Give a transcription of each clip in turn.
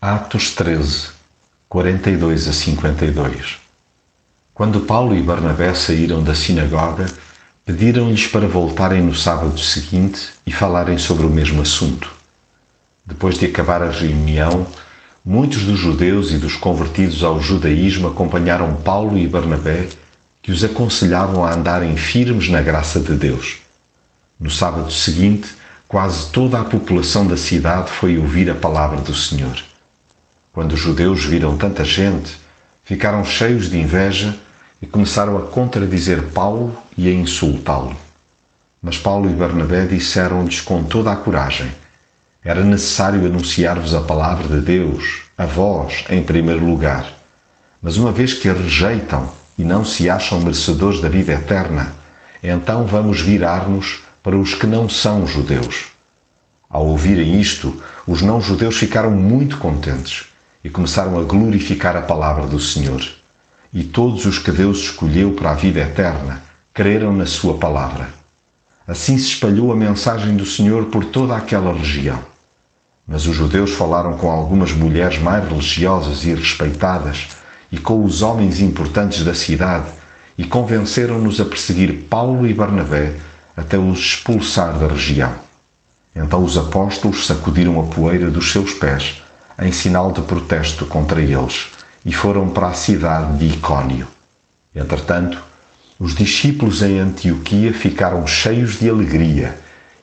Atos 13, 42 a 52 Quando Paulo e Barnabé saíram da sinagoga, pediram-lhes para voltarem no sábado seguinte e falarem sobre o mesmo assunto. Depois de acabar a reunião, muitos dos judeus e dos convertidos ao judaísmo acompanharam Paulo e Barnabé, que os aconselhavam a andarem firmes na graça de Deus. No sábado seguinte, quase toda a população da cidade foi ouvir a palavra do Senhor. Quando os judeus viram tanta gente, ficaram cheios de inveja e começaram a contradizer Paulo e a insultá-lo. Mas Paulo e Barnabé disseram-lhes com toda a coragem: era necessário anunciar-vos a palavra de Deus, a vós, em primeiro lugar. Mas uma vez que a rejeitam e não se acham merecedores da vida eterna, então vamos virar-nos para os que não são judeus. Ao ouvirem isto, os não-judeus ficaram muito contentes e começaram a glorificar a palavra do Senhor. E todos os que Deus escolheu para a vida eterna creram na Sua palavra. Assim se espalhou a mensagem do Senhor por toda aquela região. Mas os judeus falaram com algumas mulheres mais religiosas e respeitadas e com os homens importantes da cidade e convenceram-nos a perseguir Paulo e Barnabé até os expulsar da região. Então os apóstolos sacudiram a poeira dos seus pés em sinal de protesto contra eles, e foram para a cidade de Icónio. Entretanto, os discípulos em Antioquia ficaram cheios de alegria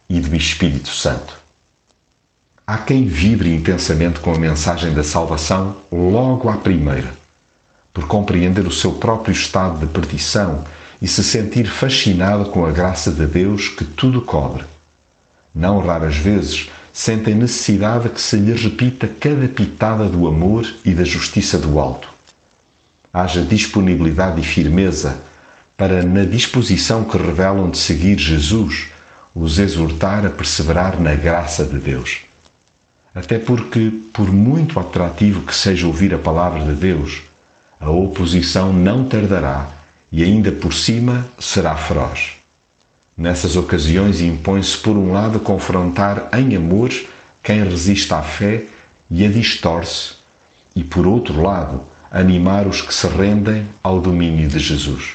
e do Espírito Santo. Há quem vibre intensamente com a mensagem da salvação logo à primeira, por compreender o seu próprio estado de perdição e se sentir fascinado com a graça de Deus que tudo cobre. Não raras vezes sentem necessidade que se lhe repita cada pitada do amor e da justiça do alto. Haja disponibilidade e firmeza para, na disposição que revelam de seguir Jesus, os exortar a perseverar na graça de Deus. Até porque, por muito atrativo que seja ouvir a palavra de Deus, a oposição não tardará e ainda por cima será feroz. Nessas ocasiões impõe-se, por um lado, confrontar em amor quem resiste à fé e a distorce, e, por outro lado, animar os que se rendem ao domínio de Jesus.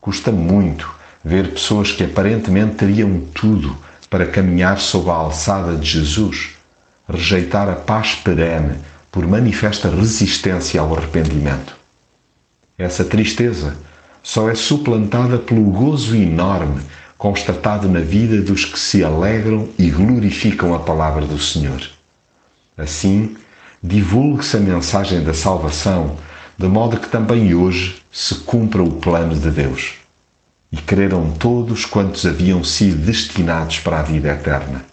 Custa muito ver pessoas que aparentemente teriam tudo para caminhar sob a alçada de Jesus, rejeitar a paz perene por manifesta resistência ao arrependimento. Essa tristeza só é suplantada pelo gozo enorme constatado na vida dos que se alegram e glorificam a palavra do Senhor. Assim, divulgue-se a mensagem da salvação, de modo que também hoje se cumpra o plano de Deus. E creram todos quantos haviam sido destinados para a vida eterna.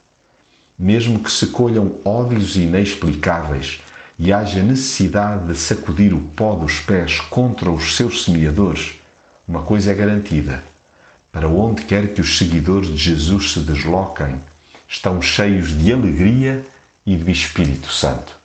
Mesmo que se colham ódios inexplicáveis e haja necessidade de sacudir o pó dos pés contra os seus semeadores, uma coisa é garantida para onde quer que os seguidores de Jesus se desloquem, estão cheios de alegria e do Espírito Santo.